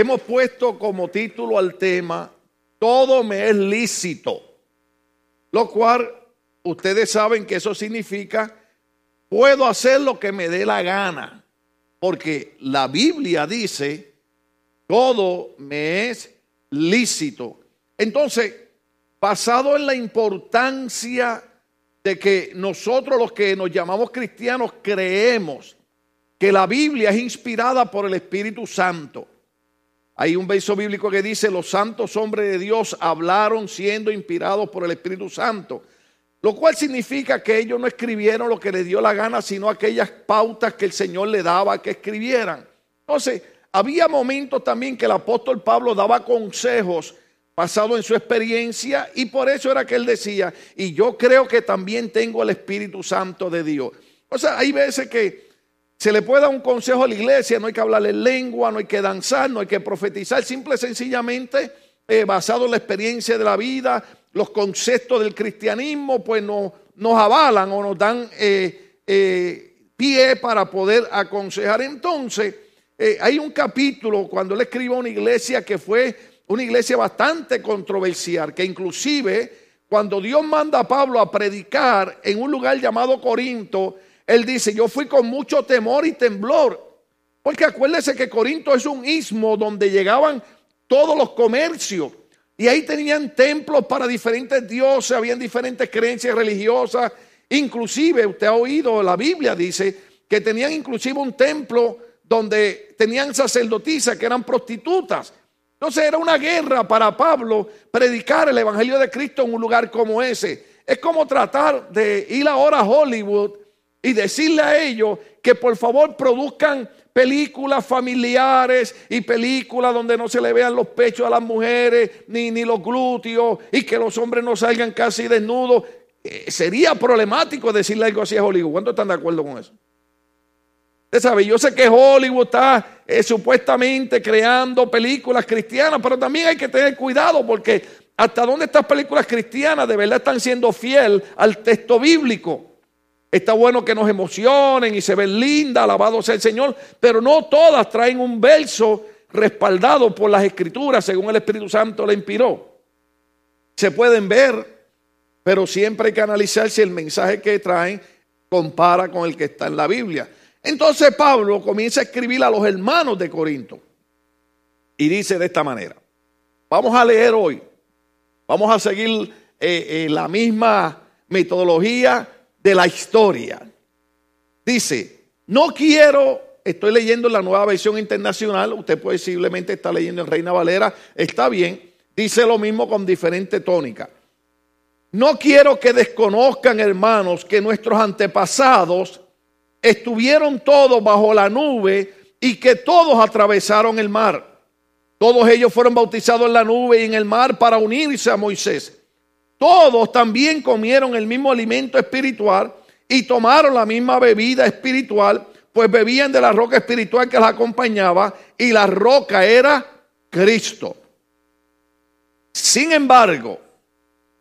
hemos puesto como título al tema, todo me es lícito, lo cual ustedes saben que eso significa, puedo hacer lo que me dé la gana, porque la Biblia dice, todo me es lícito. Entonces, basado en la importancia de que nosotros los que nos llamamos cristianos creemos que la Biblia es inspirada por el Espíritu Santo. Hay un verso bíblico que dice, los santos hombres de Dios hablaron siendo inspirados por el Espíritu Santo. Lo cual significa que ellos no escribieron lo que les dio la gana, sino aquellas pautas que el Señor le daba que escribieran. Entonces, había momentos también que el apóstol Pablo daba consejos basado en su experiencia y por eso era que él decía, y yo creo que también tengo el Espíritu Santo de Dios. O sea, hay veces que se le puede dar un consejo a la iglesia, no hay que hablarle lengua, no hay que danzar, no hay que profetizar, simple y sencillamente eh, basado en la experiencia de la vida, los conceptos del cristianismo, pues no, nos avalan o nos dan eh, eh, pie para poder aconsejar. Entonces, hay un capítulo cuando él escribe a una iglesia que fue una iglesia bastante controversial, que inclusive cuando Dios manda a Pablo a predicar en un lugar llamado Corinto, él dice, yo fui con mucho temor y temblor. Porque acuérdese que Corinto es un istmo donde llegaban todos los comercios. Y ahí tenían templos para diferentes dioses, habían diferentes creencias religiosas. Inclusive, usted ha oído, la Biblia dice que tenían inclusive un templo donde tenían sacerdotisas que eran prostitutas. Entonces era una guerra para Pablo predicar el Evangelio de Cristo en un lugar como ese. Es como tratar de ir ahora a Hollywood y decirle a ellos que por favor produzcan películas familiares y películas donde no se le vean los pechos a las mujeres ni, ni los glúteos y que los hombres no salgan casi desnudos. Eh, sería problemático decirle algo así a Hollywood. ¿Cuántos están de acuerdo con eso? Usted sabe, yo sé que Hollywood está eh, supuestamente creando películas cristianas, pero también hay que tener cuidado porque hasta dónde estas películas cristianas de verdad están siendo fiel al texto bíblico. Está bueno que nos emocionen y se ven lindas, alabado sea el Señor, pero no todas traen un verso respaldado por las escrituras según el Espíritu Santo le inspiró. Se pueden ver, pero siempre hay que analizar si el mensaje que traen compara con el que está en la Biblia. Entonces Pablo comienza a escribir a los hermanos de Corinto y dice de esta manera, vamos a leer hoy, vamos a seguir eh, eh, la misma metodología de la historia. Dice, no quiero, estoy leyendo la nueva versión internacional, usted posiblemente está leyendo en Reina Valera, está bien, dice lo mismo con diferente tónica. No quiero que desconozcan, hermanos, que nuestros antepasados estuvieron todos bajo la nube y que todos atravesaron el mar. Todos ellos fueron bautizados en la nube y en el mar para unirse a Moisés. Todos también comieron el mismo alimento espiritual y tomaron la misma bebida espiritual, pues bebían de la roca espiritual que las acompañaba y la roca era Cristo. Sin embargo,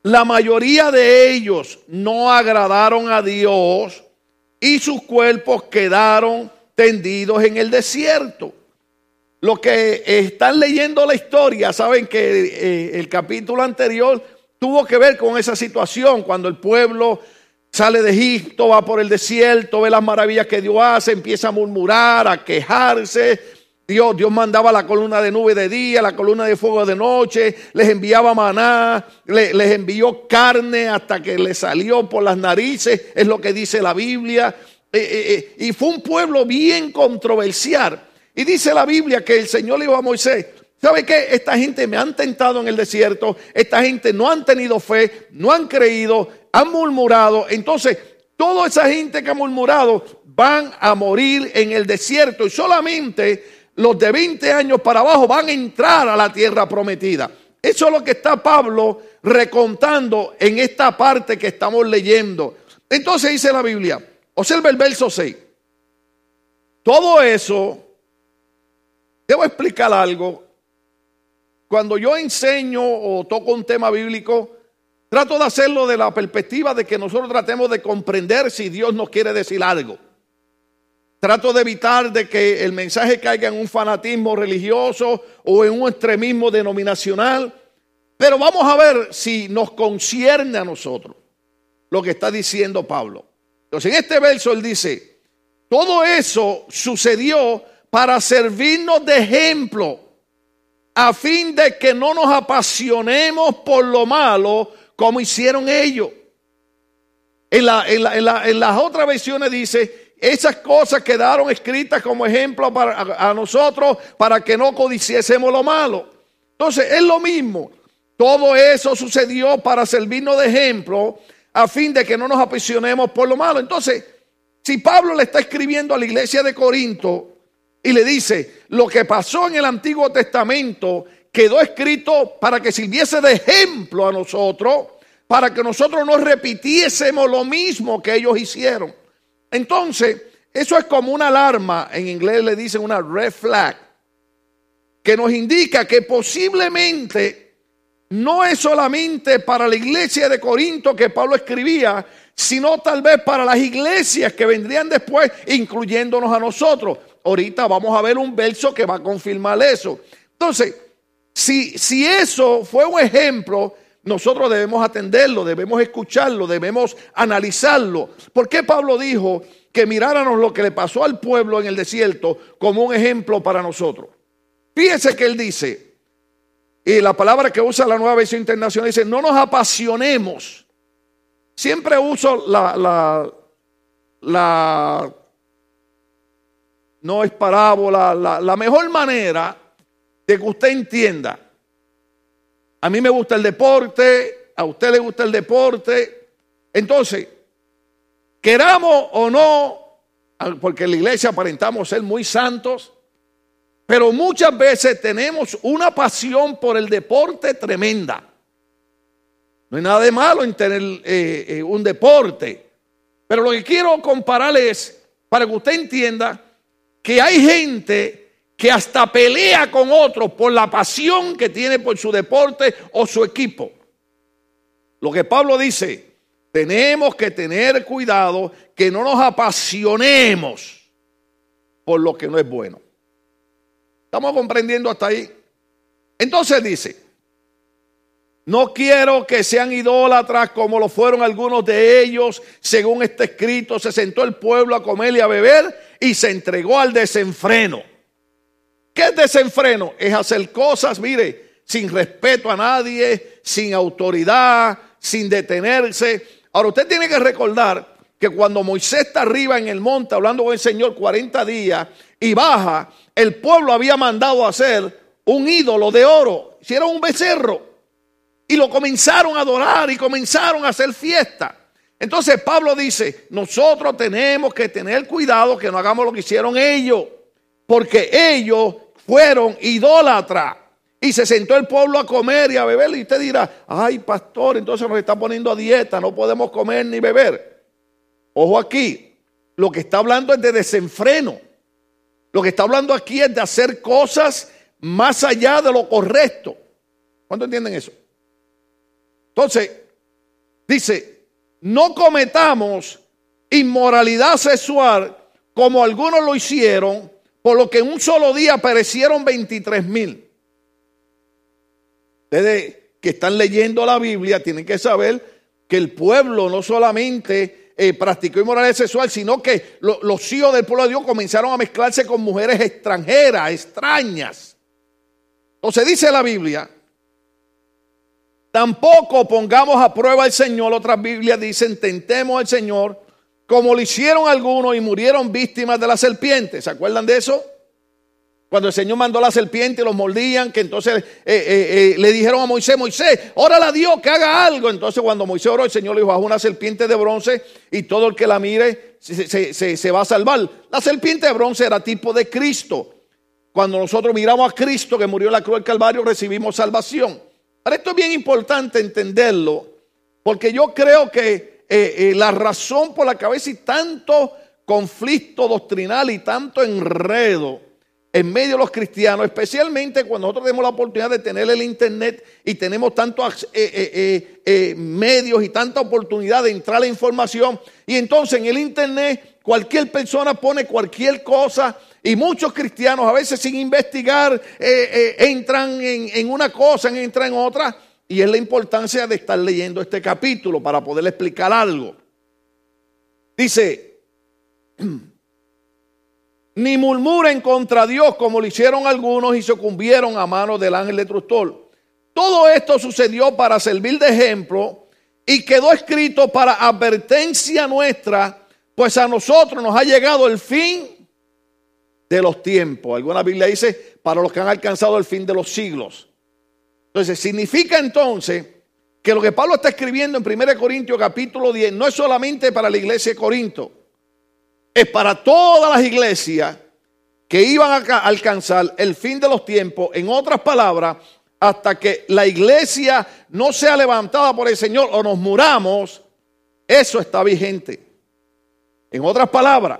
la mayoría de ellos no agradaron a Dios y sus cuerpos quedaron tendidos en el desierto. Los que están leyendo la historia saben que eh, el capítulo anterior tuvo que ver con esa situación, cuando el pueblo sale de Egipto, va por el desierto, ve las maravillas que Dios hace, empieza a murmurar, a quejarse. Dios, Dios mandaba la columna de nube de día, la columna de fuego de noche, les enviaba maná, les envió carne hasta que les salió por las narices, es lo que dice la Biblia. Eh, eh, eh, y fue un pueblo bien controversial. Y dice la Biblia que el Señor le dijo a Moisés, ¿sabe qué? Esta gente me han tentado en el desierto, esta gente no han tenido fe, no han creído, han murmurado. Entonces, toda esa gente que ha murmurado van a morir en el desierto y solamente los de 20 años para abajo van a entrar a la tierra prometida. Eso es lo que está Pablo recontando en esta parte que estamos leyendo. Entonces dice la Biblia, observa el verso 6. Todo eso, debo explicar algo. Cuando yo enseño o toco un tema bíblico, trato de hacerlo de la perspectiva de que nosotros tratemos de comprender si Dios nos quiere decir algo. Trato de evitar de que el mensaje caiga en un fanatismo religioso o en un extremismo denominacional. Pero vamos a ver si nos concierne a nosotros lo que está diciendo Pablo. Entonces, en este verso él dice, todo eso sucedió para servirnos de ejemplo, a fin de que no nos apasionemos por lo malo como hicieron ellos. En, las otras versiones dice, esas cosas quedaron escritas como ejemplo para a, nosotros para que no codiciésemos lo malo. Entonces, es lo mismo. Todo eso sucedió para servirnos de ejemplo a fin de que no nos apasionemos por lo malo. Entonces, si Pablo le está escribiendo a la iglesia de Corinto y le dice, lo que pasó en el Antiguo Testamento quedó escrito para que sirviese de ejemplo a nosotros, para que nosotros no repitiésemos lo mismo que ellos hicieron. Entonces, eso es como una alarma, en inglés le dicen una red flag, que nos indica que posiblemente no es solamente para la iglesia de Corinto que Pablo escribía, sino tal vez para las iglesias que vendrían después, incluyéndonos a nosotros. Ahorita vamos a ver un verso que va a confirmar eso. Entonces, si, si eso fue un ejemplo, nosotros debemos atenderlo, debemos escucharlo, debemos analizarlo. ¿Por qué Pablo dijo que miráramos lo que le pasó al pueblo en el desierto como un ejemplo para nosotros? Fíjense que él dice, y la palabra que usa la nueva versión internacional dice, no nos apasionemos. Siempre uso la, la, la no es parábola, la, la mejor manera de que usted entienda a mí me gusta el deporte, a usted le gusta el deporte. Entonces, queramos o no, porque en la iglesia aparentamos ser muy santos, pero muchas veces tenemos una pasión por el deporte tremenda. No hay nada de malo en tener eh, eh, un deporte. Pero lo que quiero comparar es, para que usted entienda, que hay gente que hasta pelea con otros por la pasión que tiene por su deporte o su equipo. Lo que Pablo dice, tenemos que tener cuidado que no nos apasionemos por lo que no es bueno. ¿Estamos comprendiendo hasta ahí? Entonces dice, no quiero que sean idólatras como lo fueron algunos de ellos. Según está escrito, se sentó el pueblo a comer y a beber y se entregó al desenfreno. ¿Qué es desenfreno? Es hacer cosas, mire, sin respeto a nadie, sin autoridad, sin detenerse. Ahora usted tiene que recordar que cuando Moisés está arriba en el monte hablando con el Señor 40 días y baja, el pueblo había mandado hacer un ídolo de oro, hicieron un becerro y lo comenzaron a adorar y comenzaron a hacer fiesta. Entonces Pablo dice, nosotros tenemos que tener cuidado que no hagamos lo que hicieron ellos, porque ellos fueron idólatras. Y se sentó el pueblo a comer y a beber. Y usted dirá, ay pastor, entonces nos está poniendo a dieta, no podemos comer ni beber. Ojo aquí, lo que está hablando es de desenfreno. Lo que está hablando aquí es de hacer cosas más allá de lo correcto. ¿Cuánto entienden eso? Entonces, dice, no cometamos inmoralidad sexual como algunos lo hicieron por lo que en un solo día perecieron 23 mil. Ustedes que están leyendo la Biblia tienen que saber que el pueblo no solamente eh, practicó inmoralidad sexual, sino que los hijos del pueblo de Dios comenzaron a mezclarse con mujeres extranjeras, extrañas. Entonces dice la Biblia, tampoco pongamos a prueba al Señor, otras Biblias dicen, tentemos al Señor como lo hicieron algunos y murieron víctimas de la serpiente. ¿Se acuerdan de eso? Cuando el Señor mandó la serpiente y los mordían, que entonces eh, eh, eh, le dijeron a Moisés, Moisés, órale a Dios que haga algo. Entonces cuando Moisés oró, el Señor le dijo, haz una serpiente de bronce y todo el que la mire se, se va a salvar. La serpiente de bronce era tipo de Cristo. Cuando nosotros miramos a Cristo que murió en la cruz del Calvario, recibimos salvación. Pero esto es bien importante entenderlo, porque yo creo que eh, eh, la razón por la que a veces tanto conflicto doctrinal y tanto enredo en medio de los cristianos, especialmente cuando nosotros tenemos la oportunidad de tener el internet y tenemos tantos eh, medios y tanta oportunidad de entrar a la información. Y entonces en el internet cualquier persona pone cualquier cosa y muchos cristianos a veces sin investigar eh, eh, entran en, una cosa, entran en otra. Y es la importancia de estar leyendo este capítulo para poder explicar algo. Dice, ni murmuren contra Dios como lo hicieron algunos y sucumbieron a manos del ángel destructor. Todo esto sucedió para servir de ejemplo y quedó escrito para advertencia nuestra, pues a nosotros nos ha llegado el fin de los tiempos. Alguna Biblia dice para los que han alcanzado el fin de los siglos. Entonces, significa entonces que lo que Pablo está escribiendo en 1 Corintios capítulo 10 no es solamente para la iglesia de Corinto, es para todas las iglesias que iban a alcanzar el fin de los tiempos. En otras palabras, hasta que la iglesia no sea levantada por el Señor o nos muramos, eso está vigente. En otras palabras,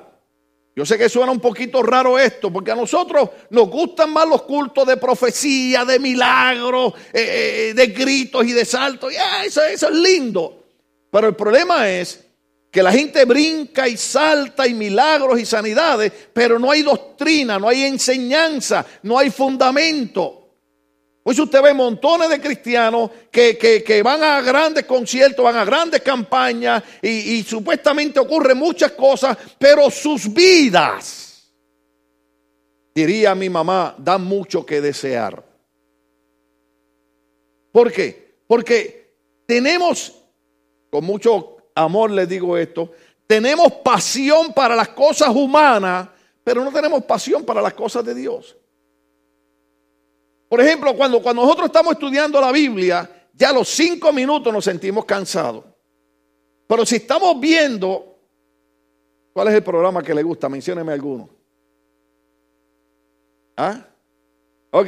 yo sé que suena un poquito raro esto, porque a nosotros nos gustan más los cultos de profecía, de milagros, eh, eh, de gritos y de saltos. Y, ah, eso, eso es lindo. Pero el problema es que la gente brinca y salta y milagros y sanidades, pero no hay doctrina, no hay enseñanza, no hay fundamento. Pues usted ve montones de cristianos que, van a grandes conciertos, van a grandes campañas y, supuestamente ocurren muchas cosas, pero sus vidas, diría mi mamá, dan mucho que desear. ¿Por qué? Porque tenemos, con mucho amor les digo esto, tenemos pasión para las cosas humanas, pero no tenemos pasión para las cosas de Dios. Por ejemplo, cuando, cuando nosotros estamos estudiando la Biblia, ya a los cinco minutos nos sentimos cansados. Pero si estamos viendo, ¿cuál es el programa que le gusta? Mencióneme alguno. ¿Ah? Ok.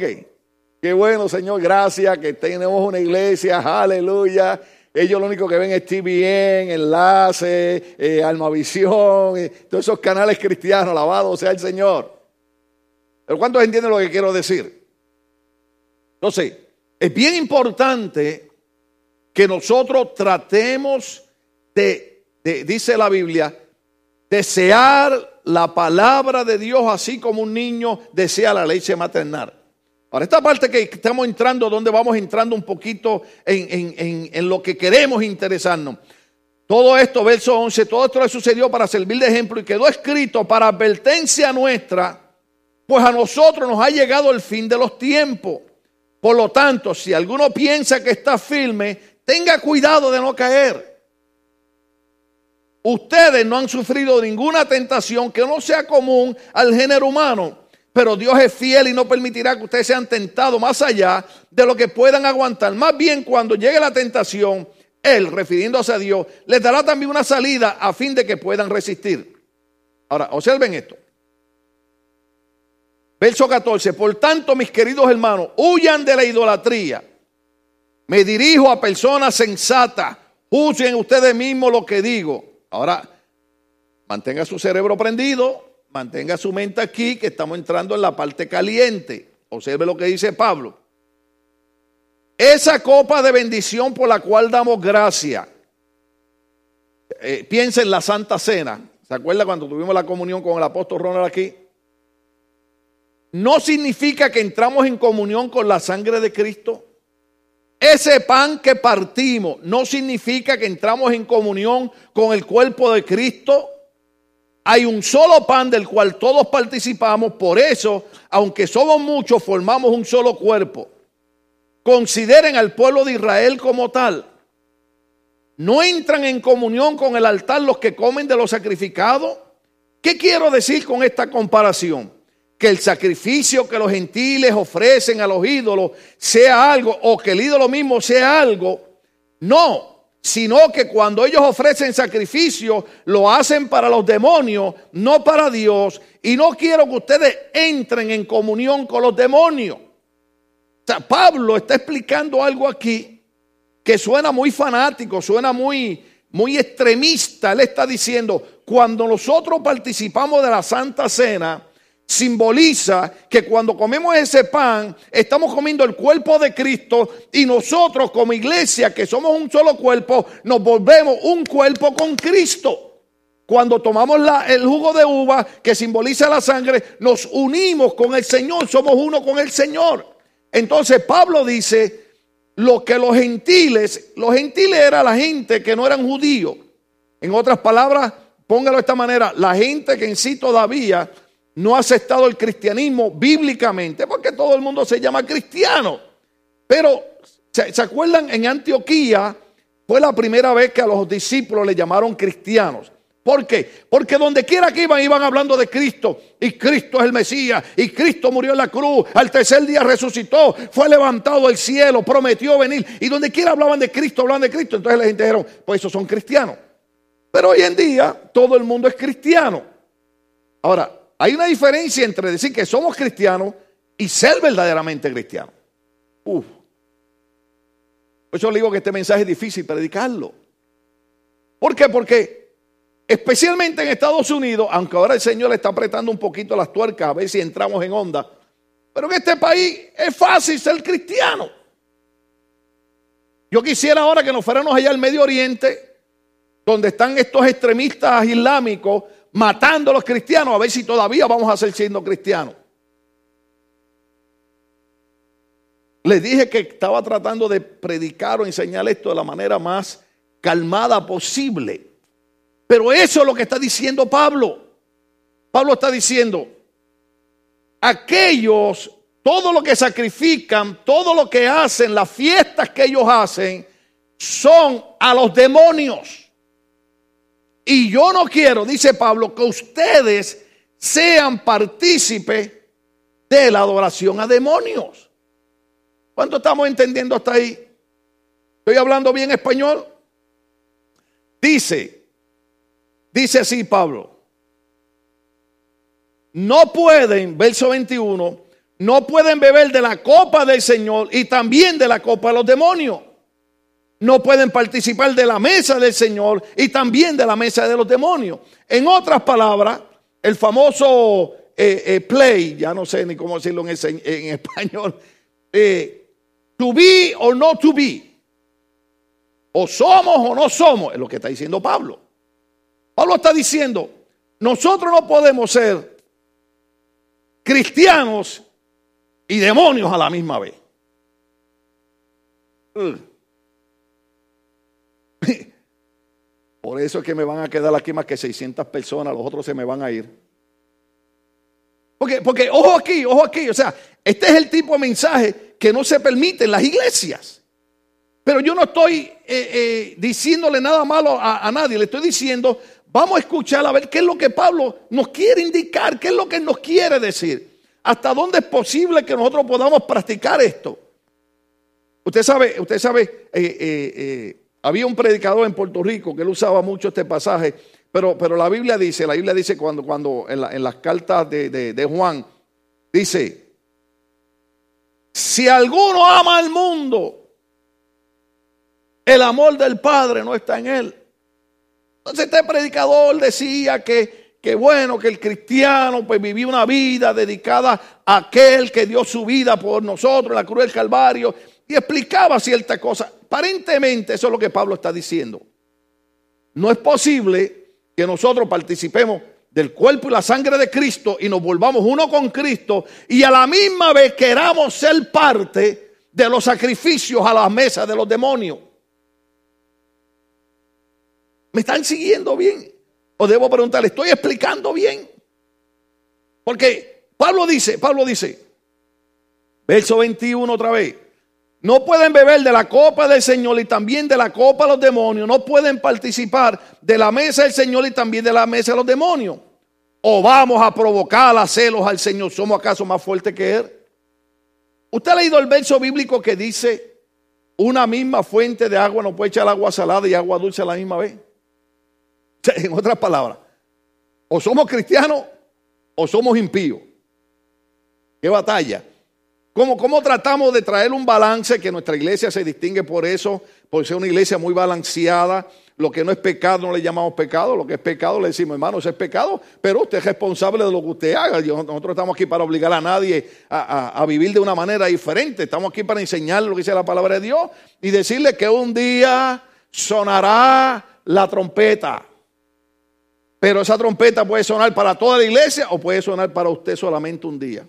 Qué bueno, Señor, gracias que tenemos una iglesia, aleluya. Ellos lo único que ven es TVN, Enlace, eh, Almavisión, eh, todos esos canales cristianos, alabado sea el Señor. Pero ¿cuántos entienden lo que quiero decir? Entonces, es bien importante que nosotros tratemos de, dice la Biblia, desear la palabra de Dios así como un niño desea la leche maternal. Ahora, esta parte que estamos entrando, donde vamos entrando un poquito en, en, lo que queremos interesarnos. Todo esto, verso 11, todo esto le sucedió para servir de ejemplo y quedó escrito para advertencia nuestra, pues a nosotros nos ha llegado el fin de los tiempos. Por lo tanto, si alguno piensa que está firme, tenga cuidado de no caer. Ustedes no han sufrido ninguna tentación que no sea común al género humano, pero Dios es fiel y no permitirá que ustedes sean tentados más allá de lo que puedan aguantar. Más bien cuando llegue la tentación, Él, refiriéndose a Dios, les dará también una salida a fin de que puedan resistir. Ahora, observen esto. Verso 14, por tanto, mis queridos hermanos, huyan de la idolatría. Me dirijo a personas sensatas. Juzguen ustedes mismos lo que digo. Ahora, mantenga su cerebro prendido, mantenga su mente aquí, que estamos entrando en la parte caliente. Observe lo que dice Pablo. Esa copa de bendición por la cual damos gracia. Eh, piensa en la Santa Cena. ¿Se acuerda cuando tuvimos la comunión con el apóstol Ronald aquí? No significa que entramos en comunión con la sangre de Cristo. Ese pan que partimos no significa que entramos en comunión con el cuerpo de Cristo. Hay un solo pan del cual todos participamos, por eso, aunque somos muchos, formamos un solo cuerpo. Consideren al pueblo de Israel como tal. No entran en comunión con el altar los que comen de los sacrificados. ¿Qué quiero decir con esta comparación? Que el sacrificio que los gentiles ofrecen a los ídolos sea algo, o que el ídolo mismo sea algo. No, sino que cuando ellos ofrecen sacrificio, lo hacen para los demonios, no para Dios. Y no quiero que ustedes entren en comunión con los demonios. O sea, Pablo está explicando algo aquí que suena muy fanático, suena muy, muy extremista. Él está diciendo, cuando nosotros participamos de la Santa Cena, simboliza que cuando comemos ese pan, estamos comiendo el cuerpo de Cristo y nosotros como iglesia, que somos un solo cuerpo, nos volvemos un cuerpo con Cristo. cuando tomamos el jugo de uva que simboliza la sangre, nos unimos con el Señor, somos uno con el Señor. Entonces Pablo dice, lo que los gentiles, los gentiles era la gente que no eran judíos. En otras palabras, póngalo de esta manera, la gente que en sí todavía no ha aceptado el cristianismo bíblicamente, porque todo el mundo se llama cristiano. Pero, ¿se, acuerdan? En Antioquía fue la primera vez que a los discípulos le llamaron cristianos. ¿Por qué? Porque donde quiera que iban, iban hablando de Cristo. Y Cristo es el Mesías. Y Cristo murió en la cruz. Al tercer día resucitó. Fue levantado al cielo. Prometió venir. Y donde quiera hablaban de Cristo, hablaban de Cristo. Entonces la gente dijeron, pues esos son cristianos. Pero hoy en día todo el mundo es cristiano. Ahora, hay una diferencia entre decir que somos cristianos y ser verdaderamente cristianos. Uf. Por eso le digo que este mensaje es difícil predicarlo. ¿Por qué? Porque especialmente en Estados Unidos, aunque ahora el Señor le está apretando un poquito las tuercas a ver si entramos en onda, pero en este país es fácil ser cristiano. Yo quisiera ahora que nos fuéramos allá al Medio Oriente, donde están estos extremistas islámicos matando a los cristianos, a ver si todavía vamos a seguir siendo cristianos. Les dije que estaba tratando de predicar o enseñar esto de la manera más calmada posible. Pero eso es lo que está diciendo Pablo. Pablo está diciendo, aquellos, todo lo que sacrifican, todo lo que hacen, las fiestas que ellos hacen, son a los demonios. Y yo no quiero, dice Pablo, que ustedes sean partícipes de la adoración a demonios. ¿Cuánto estamos entendiendo hasta ahí? ¿Estoy hablando bien español? Dice, dice así Pablo, no pueden, verso 21, no pueden beber de la copa del Señor y también de la copa de los demonios no pueden participar de la mesa del Señor y también de la mesa de los demonios. En otras palabras, el famoso eh, eh, play, ya no sé ni cómo decirlo en, español, eh, to be or not to be. O somos o no somos, es lo que está diciendo Pablo. Pablo está diciendo, nosotros no podemos ser cristianos y demonios a la misma vez. Por eso es que me van a quedar aquí más que 600 personas, los otros se me van a ir. Porque, porque, ojo aquí, ojo aquí, o sea, este es el tipo de mensaje que no se permite en las iglesias. Pero yo no estoy eh, eh, diciéndole nada malo a, nadie, le estoy diciendo, vamos a escuchar a ver qué es lo que Pablo nos quiere indicar, qué es lo que nos quiere decir. ¿Hasta dónde es posible que nosotros podamos practicar esto? Usted sabe, usted sabe, eh, había un predicador en Puerto Rico que él usaba mucho este pasaje, pero, pero la Biblia dice, la Biblia dice cuando, cuando en, las cartas de, de Juan, dice, si alguno ama al mundo, el amor del Padre no está en él. Entonces este predicador decía que, que bueno, que el cristiano pues vivía una vida dedicada a aquel que dio su vida por nosotros en la cruz del Calvario y explicaba ciertas cosas. Aparentemente eso es lo que Pablo está diciendo. No es posible que nosotros participemos del cuerpo y la sangre de Cristo y nos volvamos uno con Cristo y a la misma vez queramos ser parte de los sacrificios a la mesa de los demonios. ¿Me están siguiendo bien? O debo preguntarle, ¿estoy explicando bien? Porque Pablo dice, Pablo dice, verso 21 otra vez, no pueden beber de la copa del Señor y también de la copa de los demonios. No pueden participar de la mesa del Señor y también de la mesa de los demonios. O vamos a provocar a celos al Señor. ¿Somos acaso más fuertes que Él? ¿Usted ha leído el verso bíblico que dice, una misma fuente de agua no puede echar agua salada y agua dulce a la misma vez? En otras palabras, o somos cristianos o somos impíos. ¿Qué batalla? ¿Cómo, tratamos de traer un balance que nuestra iglesia se distingue por eso, por ser una iglesia muy balanceada? Lo que no es pecado no le llamamos pecado, lo que es pecado le decimos, hermano, eso es pecado, pero usted es responsable de lo que usted haga. Nosotros estamos aquí para obligar a nadie a, vivir de una manera diferente, estamos aquí para enseñarle lo que dice la palabra de Dios y decirle que un día sonará la trompeta. Pero esa trompeta puede sonar para toda la iglesia o puede sonar para usted solamente un día.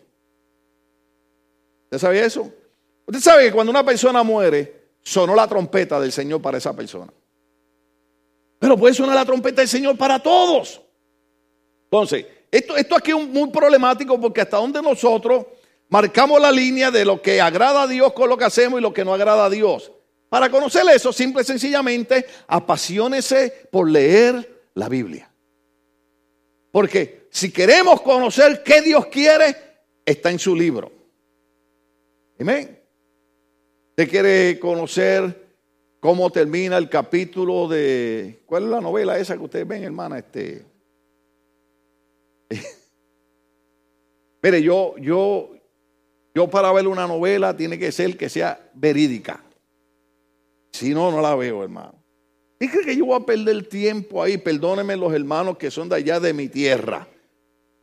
¿Usted sabía eso? Usted sabe que cuando una persona muere, sonó la trompeta del Señor para esa persona. Pero puede sonar la trompeta del Señor para todos. Entonces, esto, esto aquí es muy problemático porque hasta donde nosotros marcamos la línea de lo que agrada a Dios con lo que hacemos y lo que no agrada a Dios. Para conocer eso, simple y sencillamente, apasionese por leer la Biblia. Porque si queremos conocer qué Dios quiere, está en su libro. Amén. Usted quiere conocer cómo termina el capítulo de. ¿Cuál es la novela esa que ustedes ven, hermana? Este. Mire, yo, yo, yo para ver una novela tiene que ser que sea verídica. Si no, no la veo, hermano. ¿Y cree que yo voy a perder tiempo ahí? Perdónenme los hermanos que son de allá de mi tierra.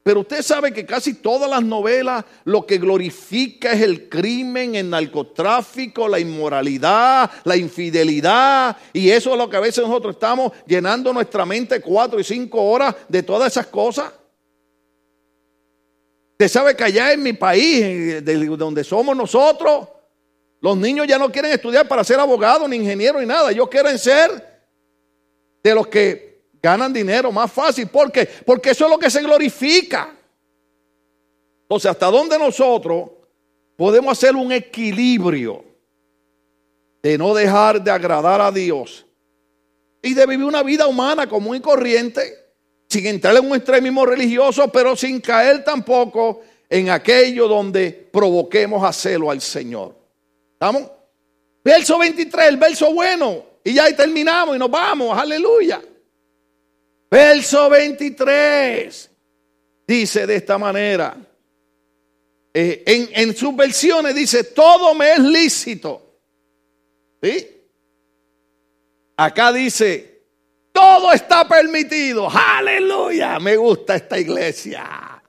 Pero usted sabe que casi todas las novelas lo que glorifica es el crimen, el narcotráfico, la inmoralidad, la infidelidad. Y eso es lo que a veces nosotros estamos llenando nuestra mente cuatro y cinco horas de todas esas cosas. Usted sabe que allá en mi país, de donde somos nosotros, los niños ya no quieren estudiar para ser abogados, ni ingenieros, ni nada. Ellos quieren ser de los que ganan dinero más fácil. ¿Por qué? Porque eso es lo que se glorifica. Entonces, ¿hasta dónde nosotros podemos hacer un equilibrio de no dejar de agradar a Dios y de vivir una vida humana común y corriente? sin entrar en un extremismo religioso, pero sin caer tampoco en aquello donde provoquemos a celo al Señor. ¿Estamos? Verso 23, el verso bueno. Y ya terminamos y nos vamos. Aleluya. Verso 23 dice de esta manera. Eh, en, en sus versiones dice, todo me es lícito. ¿Sí? Acá dice, todo está permitido. Aleluya. Me gusta esta iglesia.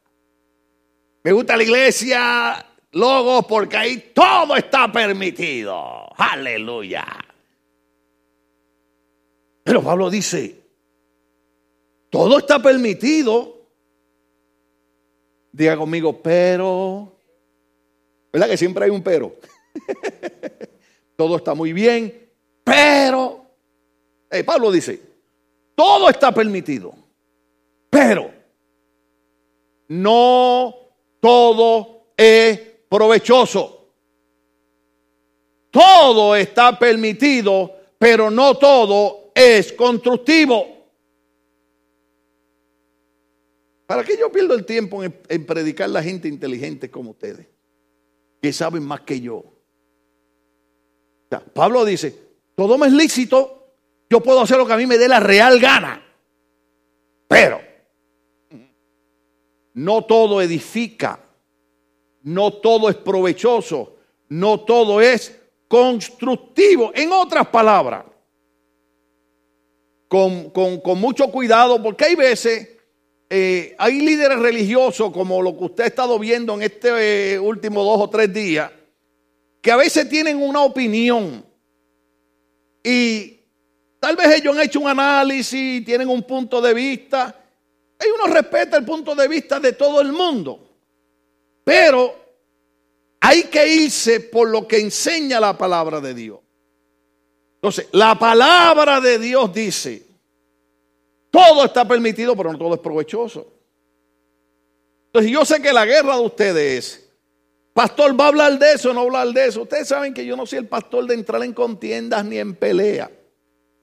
Me gusta la iglesia Logos porque ahí todo está permitido. Aleluya. Pero Pablo dice, todo está permitido. Diga conmigo, pero... ¿Verdad que siempre hay un pero? todo está muy bien, pero... Eh, Pablo dice, todo está permitido. Pero no todo es provechoso. Todo está permitido, pero no todo es constructivo. ¿Para qué yo pierdo el tiempo en, predicar a la gente inteligente como ustedes? Que saben más que yo. Pablo dice, todo me es lícito, yo puedo hacer lo que a mí me dé la real gana. Pero no todo edifica, no todo es provechoso, no todo es constructivo. En otras palabras, con, mucho cuidado, porque hay veces, eh, hay líderes religiosos, como lo que usted ha estado viendo en este eh, último dos o tres días, que a veces tienen una opinión y Tal vez ellos han hecho un análisis, tienen un punto de vista. Y uno respeta el punto de vista de todo el mundo. Pero hay que irse por lo que enseña la palabra de Dios. Entonces, la palabra de Dios dice, todo está permitido, pero no todo es provechoso. Entonces, yo sé que la guerra de ustedes es, pastor, ¿va a hablar de eso no hablar de eso? Ustedes saben que yo no soy el pastor de entrar en contiendas ni en pelea.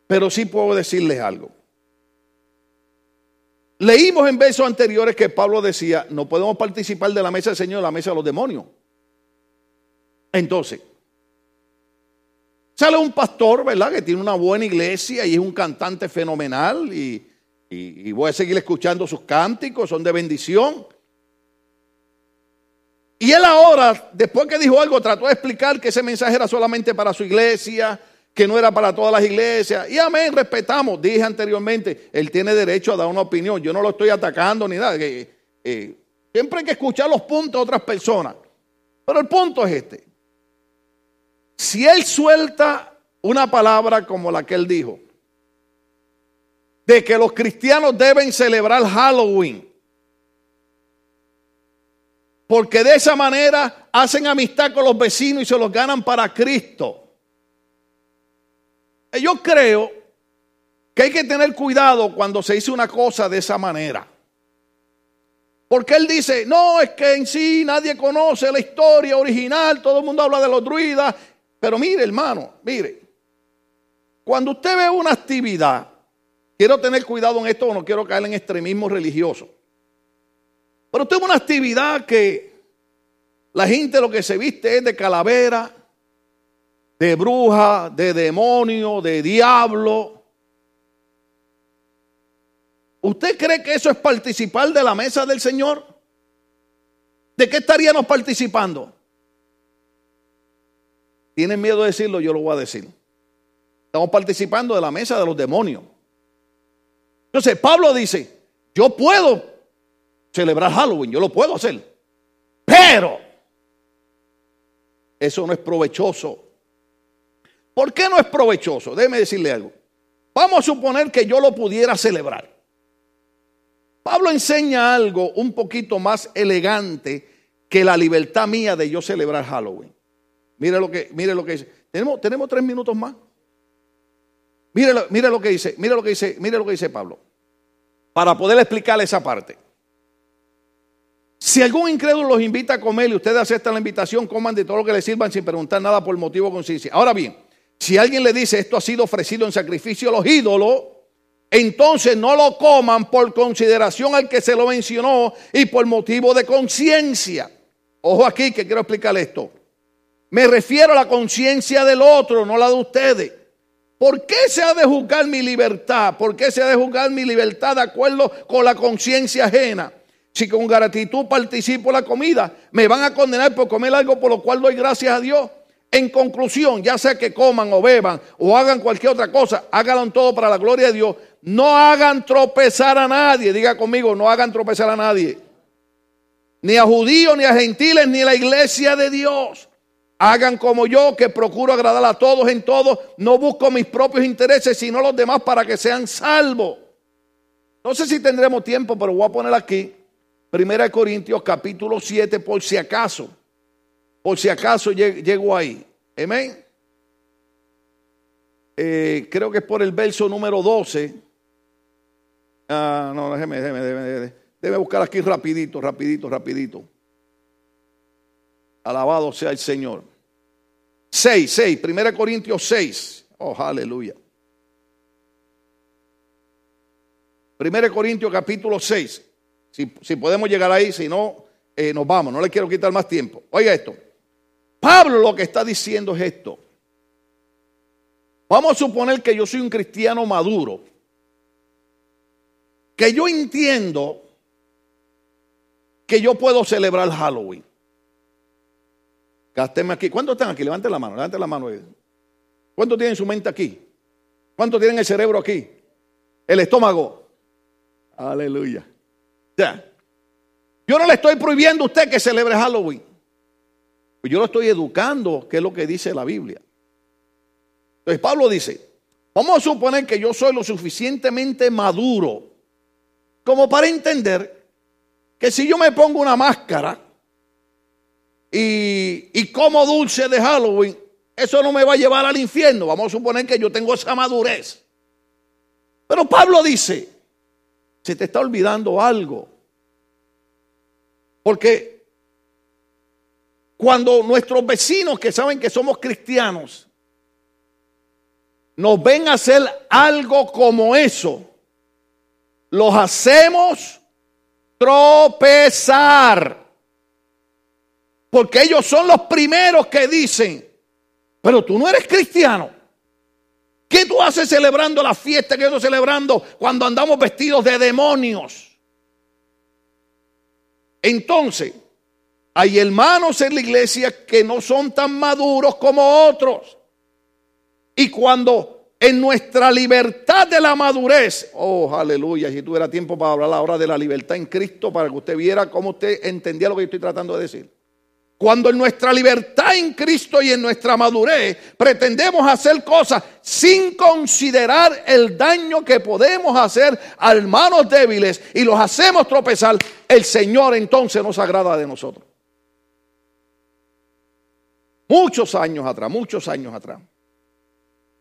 Pero sí puedo decirles algo. Leímos en versos anteriores que Pablo decía, no podemos participar de la mesa del Señor, la mesa de los demonios. Entonces, sale un pastor, ¿verdad? Que tiene una buena iglesia y es un cantante fenomenal y, y voy a seguir escuchando sus cánticos, son de bendición. Y él ahora, después que dijo algo, trató de explicar que ese mensaje era solamente para su iglesia, que no era para todas las iglesias. Y amén, respetamos. Dije anteriormente, él tiene derecho a dar una opinión. Yo no lo estoy atacando ni nada. Eh, siempre hay que escuchar los puntos de otras personas. Pero el punto es este. Si él suelta una palabra como la que él dijo, de que los cristianos deben celebrar Halloween. Porque de esa manera hacen amistad con los vecinos y se los ganan para Cristo. Yo creo que hay que tener cuidado cuando se dice una cosa de esa manera. Porque él dice, no, es que en sí nadie conoce la historia original, todo el mundo habla de los druidas. Pero mire, hermano, mire, cuando usted ve una actividad, quiero tener cuidado en esto, no quiero caer en extremismo religioso. Pero ve una actividad que la gente lo que se viste es de calavera, de bruja, de demonio, de diablo. ¿Usted cree que eso es participar de la mesa del Señor? ¿De qué estaríamos participando? ¿Tienen miedo de decirlo? Yo lo voy a decir. Estamos participando de la mesa de los demonios. Entonces, Pablo dice, yo puedo celebrar Halloween, yo lo puedo hacer. Pero eso no es provechoso. ¿Por qué no es provechoso? Déjeme decirle algo. Vamos a suponer que yo lo pudiera celebrar. Pablo enseña algo un poquito más elegante que la libertad mía de yo celebrar Halloween. Mire lo que, mire lo que dice. Tenemos, tenemos tres minutos más. Mire, mire lo que dice, mire lo que dice, mire lo que dice Pablo. Para poder explicarle esa parte. Si algún incrédulo los invita a comer y ustedes aceptan la invitación, coman de todo lo que les sirvan sin preguntar nada por motivo de conciencia. Ahora bien, si alguien le dice esto ha sido ofrecido en sacrificio a los ídolos, entonces no lo coman por consideración al que se lo mencionó y por motivo de conciencia. Ojo aquí que quiero explicar esto. Me refiero a la conciencia del otro, no la de ustedes. ¿Por qué se ha de juzgar mi libertad? ¿Por qué se ha de juzgar mi libertad de acuerdo con la conciencia ajena? Si con gratitud participo la comida, me van a condenar por comer algo por lo cual doy gracias a Dios. En conclusión, ya sea que coman o beban o hagan cualquier otra cosa, háganlo todo para la gloria de Dios. No hagan tropezar a nadie. Diga conmigo, no hagan tropezar a nadie. Ni a judíos, ni a gentiles, ni a la iglesia de Dios. Hagan como yo, que procuro agradar a todos en todo. No busco mis propios intereses, sino los demás para que sean salvos. No sé si tendremos tiempo, pero voy a poner aquí. Primera de Corintios capítulo 7, por si acaso. Por si acaso llego ahí. Amén. Eh, creo que es por el verso número 12. Ah, no, déjeme, déjeme, déjeme, déjeme buscar aquí rapidito, rapidito, rapidito. Alabado sea el Señor. 6, 6, 1 Corintios 6. Oh, aleluya. 1 Corintios capítulo 6. Si, si, podemos llegar ahí, si no, eh, nos vamos. No le quiero quitar más tiempo. Oiga esto. Pablo lo que está diciendo es esto. Vamos a suponer que yo soy un cristiano maduro. Que yo entiendo que yo puedo celebrar Halloween. Gásteme aquí. ¿Cuántos están aquí? Levanten la mano, levanten la mano. ¿Cuántos tienen su mente aquí? ¿Cuántos tienen el cerebro aquí? El estómago. Aleluya. Ya. Yo no le estoy prohibiendo a usted que celebre Halloween. Pues yo lo estoy educando, que es lo que dice la Biblia. Entonces Pablo dice, vamos a suponer que yo soy lo suficientemente maduro como para entender que si yo me pongo una máscara y, y como dulce de Halloween, eso no me va a llevar al infierno. Vamos a suponer que yo tengo esa madurez. Pero Pablo dice, se te está olvidando algo. Porque cuando nuestros vecinos que saben que somos cristianos nos ven hacer algo como eso, los hacemos tropezar. Porque ellos son los primeros que dicen, pero tú no eres cristiano. ¿Qué tú haces celebrando la fiesta que yo estoy celebrando cuando andamos vestidos de demonios? Entonces, hay hermanos en la iglesia que no son tan maduros como otros. Y cuando en nuestra libertad de la madurez, oh aleluya, si tuviera tiempo para hablar ahora de la libertad en Cristo, para que usted viera cómo usted entendía lo que yo estoy tratando de decir. Cuando en nuestra libertad en Cristo y en nuestra madurez pretendemos hacer cosas sin considerar el daño que podemos hacer a hermanos débiles y los hacemos tropezar, el Señor entonces nos agrada de nosotros. Muchos años atrás, muchos años atrás.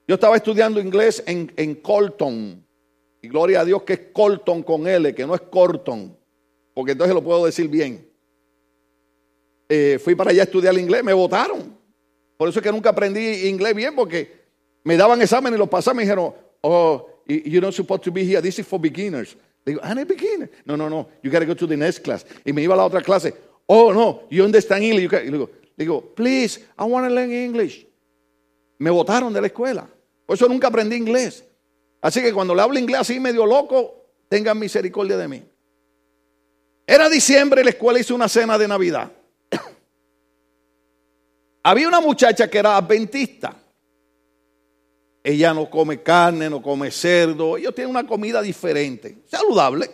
Yo estaba estudiando inglés en, en Colton. Y gloria a Dios que es Colton con L, que no es Corton. Porque entonces lo puedo decir bien. Eh, fui para allá a estudiar inglés, me votaron. Por eso es que nunca aprendí inglés bien, porque me daban examen y los pasaban me dijeron, oh, you're not supposed to be here, this is for beginners. Digo, I'm a beginner. No, no, no, you gotta go to the next class. Y me iba a la otra clase. Oh, no, you understand English. You digo, please, I want to learn English. Me votaron de la escuela. Por eso nunca aprendí inglés. Así que cuando le hablo inglés así medio loco, tengan misericordia de mí. Era diciembre y la escuela hizo una cena de Navidad. Había una muchacha que era adventista. Ella no come carne, no come cerdo. Ellos tienen una comida diferente, saludable.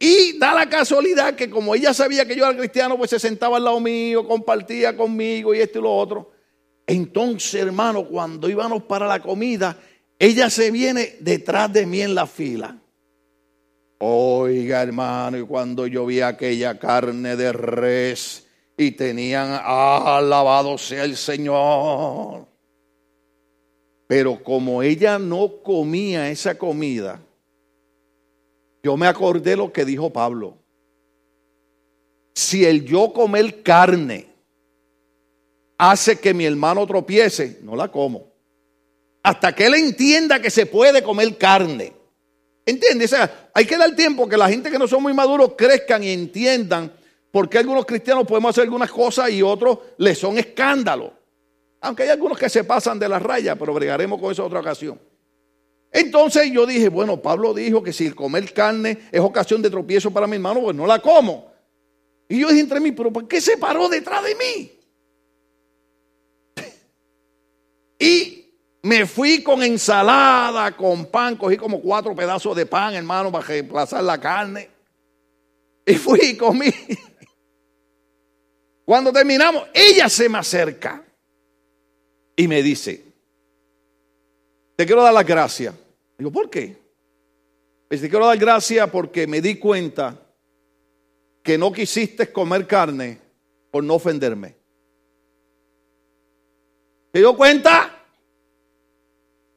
Y da la casualidad que como ella sabía que yo era cristiano, pues se sentaba al lado mío, compartía conmigo y esto y lo otro. Entonces, hermano, cuando íbamos para la comida, ella se viene detrás de mí en la fila. Oiga, hermano, y cuando yo vi aquella carne de res y tenían, alabado sea el Señor. Pero como ella no comía esa comida, yo me acordé lo que dijo Pablo. Si el yo comer carne hace que mi hermano tropiece, no la como. Hasta que él entienda que se puede comer carne. ¿Entiendes? O sea, hay que dar tiempo que la gente que no son muy maduros crezcan y entiendan por qué algunos cristianos podemos hacer algunas cosas y otros les son escándalos. Aunque hay algunos que se pasan de la raya, pero bregaremos con eso otra ocasión. Entonces yo dije, bueno, Pablo dijo que si el comer carne es ocasión de tropiezo para mi hermano, pues no la como. Y yo dije entre mí, pero ¿por qué se paró detrás de mí? y me fui con ensalada, con pan, cogí como cuatro pedazos de pan, hermano, para reemplazar la carne. Y fui y comí. Cuando terminamos, ella se me acerca y me dice, te quiero dar las gracias. Digo, ¿por qué? Pues te quiero dar gracias porque me di cuenta que no quisiste comer carne por no ofenderme. ¿Te dio cuenta?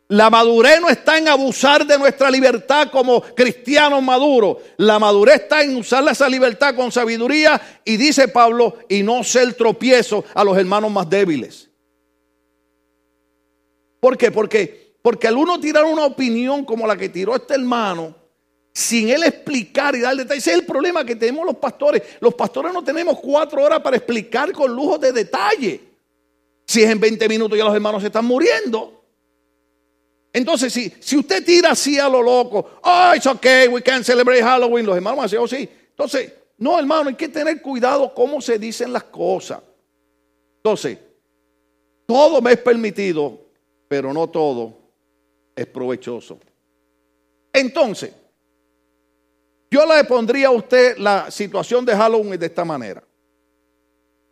La madurez no está en abusar de nuestra libertad como cristianos maduros. La madurez está en usar esa libertad con sabiduría y dice Pablo, y no ser tropiezo a los hermanos más débiles. ¿Por qué? Porque, porque al uno tirar una opinión como la que tiró este hermano, sin él explicar y dar detalles, ese es el problema que tenemos los pastores. Los pastores no tenemos cuatro horas para explicar con lujo de detalle. Si es en 20 minutos ya los hermanos se están muriendo. Entonces, si, si usted tira así a lo loco, oh, it's okay, we can celebrate Halloween, los hermanos van a decir, oh, sí. Entonces, no, hermano, hay que tener cuidado cómo se dicen las cosas. Entonces, todo me es permitido, pero no todo es provechoso. Entonces, yo le pondría a usted la situación de Halloween de esta manera.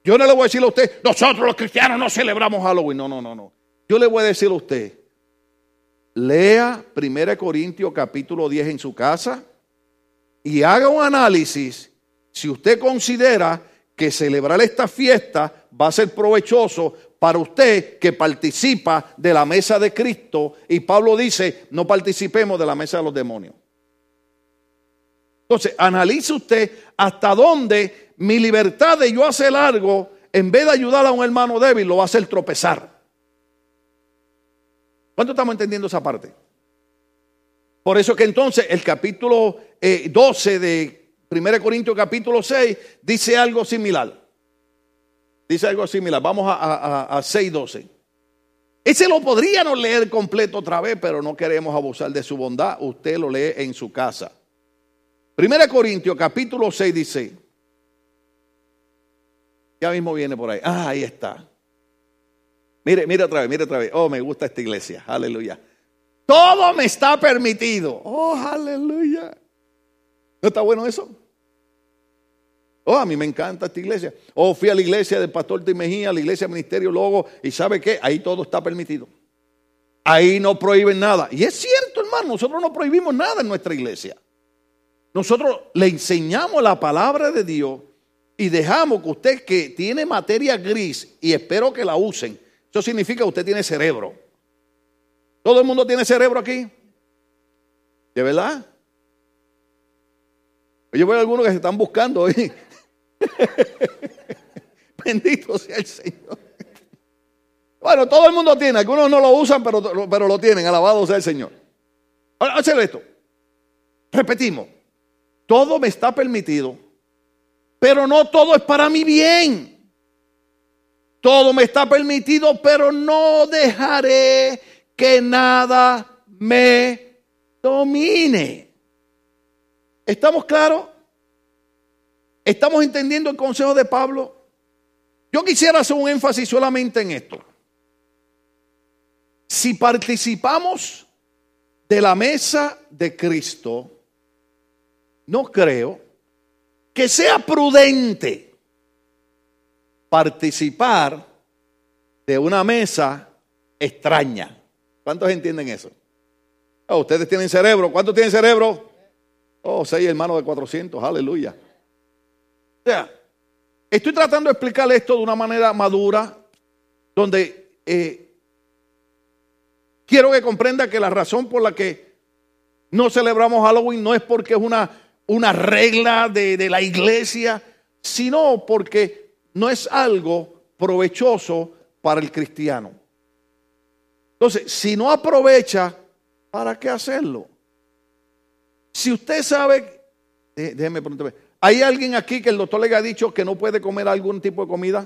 Yo no le voy a decir a usted, nosotros los cristianos no celebramos Halloween. No, no, no, no. Yo le voy a decir a usted, lea 1 Corintios capítulo 10 en su casa y haga un análisis si usted considera que celebrar esta fiesta va a ser provechoso para usted que participa de la mesa de Cristo y Pablo dice, no participemos de la mesa de los demonios. Entonces, analice usted hasta dónde mi libertad de yo hacer algo, en vez de ayudar a un hermano débil, lo va a hacer tropezar. ¿Cuánto estamos entendiendo esa parte? Por eso que entonces el capítulo 12 eh, de 1 Corintios capítulo 6 dice algo similar. Dice algo similar. Vamos a, a, a 6.12. Ese lo podríamos leer completo otra vez, pero no queremos abusar de su bondad. Usted lo lee en su casa. 1 Corintios capítulo 6 dice, ya mismo viene por ahí. Ah, ahí está. Mire, mire otra vez, mire otra vez. Oh, me gusta esta iglesia. Aleluya. Todo me está permitido. Oh, aleluya. ¿No está bueno eso? Oh, a mí me encanta esta iglesia. Oh, fui a la iglesia del pastor Timejía, a la iglesia Ministerio Logo, y ¿sabe qué? Ahí todo está permitido. Ahí no prohíben nada. Y es cierto, hermano, nosotros no prohibimos nada en nuestra iglesia. Nosotros le enseñamos la palabra de Dios y dejamos que usted que tiene materia gris, y espero que la usen, eso significa que usted tiene cerebro. ¿Todo el mundo tiene cerebro aquí? ¿De verdad? Yo veo algunos que se están buscando hoy. Bendito sea el Señor. Bueno, todo el mundo tiene, algunos no lo usan, pero, pero lo tienen, alabado sea el Señor. Ahora, hacer esto. Repetimos, todo me está permitido, pero no todo es para mi bien. Todo me está permitido, pero no dejaré que nada me domine. ¿Estamos claros? ¿Estamos entendiendo el consejo de Pablo? Yo quisiera hacer un énfasis solamente en esto. Si participamos de la mesa de Cristo, no creo que sea prudente participar de una mesa extraña. ¿Cuántos entienden eso? Oh, ustedes tienen cerebro. ¿Cuántos tienen cerebro? Oh, seis hermanos de 400. Aleluya. O sea, estoy tratando de explicarle esto de una manera madura, donde eh, quiero que comprenda que la razón por la que no celebramos Halloween no es porque es una, una regla de, de la iglesia, sino porque no es algo provechoso para el cristiano. Entonces, si no aprovecha, ¿para qué hacerlo? Si usted sabe, déjeme preguntarme, ¿hay alguien aquí que el doctor le haya dicho que no puede comer algún tipo de comida?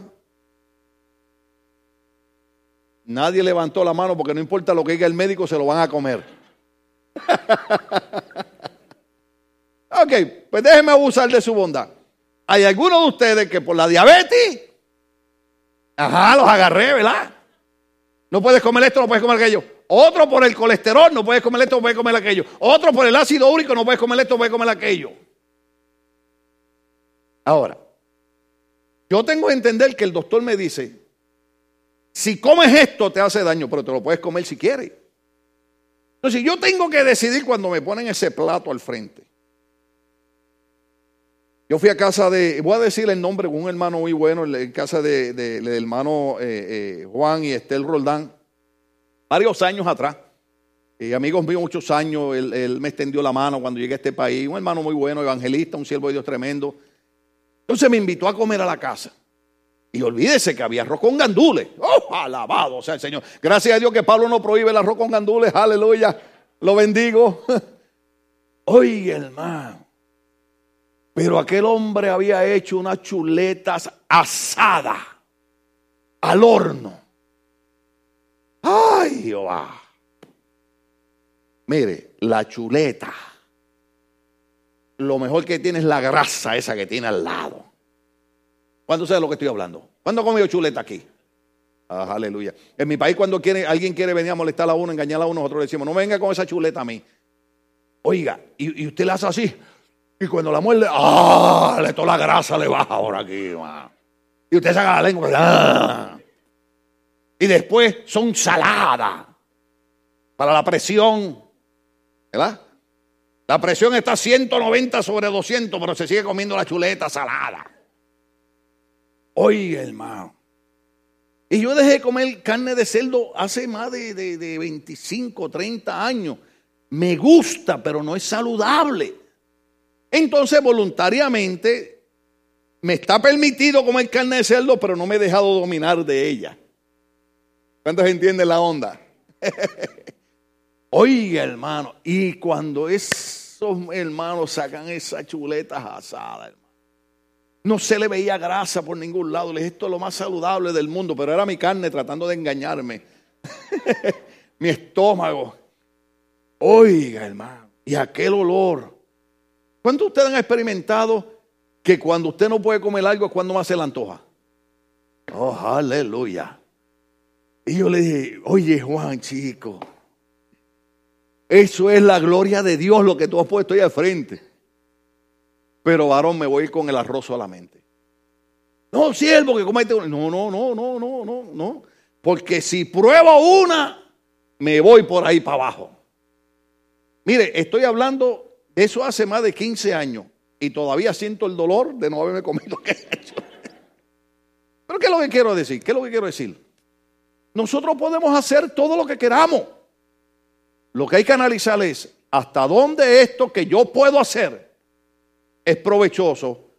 Nadie levantó la mano porque no importa lo que diga el médico, se lo van a comer. ok, pues déjeme abusar de su bondad. Hay algunos de ustedes que por la diabetes, ajá, los agarré, ¿verdad? No puedes comer esto, no puedes comer aquello. Otro por el colesterol, no puedes comer esto, no puedes comer aquello. Otro por el ácido úrico, no puedes comer esto, no puedes comer aquello. Ahora, yo tengo que entender que el doctor me dice, si comes esto te hace daño, pero te lo puedes comer si quieres. Entonces yo tengo que decidir cuando me ponen ese plato al frente. Yo fui a casa de, voy a decir el nombre un hermano muy bueno, en casa del de, hermano eh, eh, Juan y Estel Roldán, varios años atrás. Y amigos míos, muchos años, él, me extendió la mano cuando llegué a este país. Un hermano muy bueno, evangelista, un siervo de Dios tremendo. Entonces me invitó a comer a la casa. Y olvídese que había arroz con gandules. ¡Oh, alabado sea el Señor! Gracias a Dios que Pablo no prohíbe el arroz con gandules. Aleluya. Lo bendigo. Oye, hermano. Pero aquel hombre había hecho unas chuletas asadas al horno. Ay, Jehová. Mire, la chuleta. Lo mejor que tiene es la grasa esa que tiene al lado. ¿Cuándo sabe lo que estoy hablando? ¿Cuándo comió chuleta aquí? Ah, aleluya. En mi país, cuando quiere, alguien quiere venir a molestar a uno, engañar a uno, nosotros le decimos, no venga con esa chuleta a mí. Oiga, y, y usted la hace así. Y cuando la muerde, ¡ah! Le toda la grasa le baja ahora aquí. Y usted saca la lengua. ¡ah! Y después son saladas. Para la presión. ¿Verdad? La presión está 190 sobre 200, pero se sigue comiendo la chuleta salada. Oye, hermano. Y yo dejé de comer carne de cerdo hace más de, de, de 25, 30 años. Me gusta, pero no es saludable. Entonces voluntariamente me está permitido comer carne de cerdo, pero no me he dejado dominar de ella. ¿Cuántos entienden la onda? Oiga, hermano, y cuando esos hermanos sacan esas chuletas asadas, hermano, no se le veía grasa por ningún lado. Le dije, esto es lo más saludable del mundo, pero era mi carne tratando de engañarme. mi estómago. Oiga, hermano, y aquel olor. ¿Cuántos de ustedes han experimentado que cuando usted no puede comer algo es cuando más se le antoja? Oh, aleluya. Y yo le dije, oye Juan, chico, eso es la gloria de Dios lo que tú has puesto ahí al frente. pero varón me voy con el arroz solamente. No, siervo que comete una. No, no, no, no, no, no, no. Porque si pruebo una, me voy por ahí para abajo. Mire, estoy hablando eso hace más de 15 años y todavía siento el dolor de no haberme comido. Pero ¿qué es lo que quiero decir? ¿Qué es lo que quiero decir? Nosotros podemos hacer todo lo que queramos. Lo que hay que analizar es hasta dónde esto que yo puedo hacer es provechoso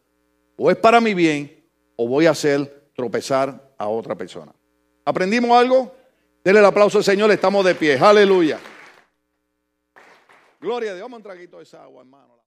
o es para mi bien o voy a hacer tropezar a otra persona. ¿Aprendimos algo? Denle el aplauso al Señor, estamos de pie. Aleluya. Gloria a Dios. Vamos a un traguito de esa agua, hermano.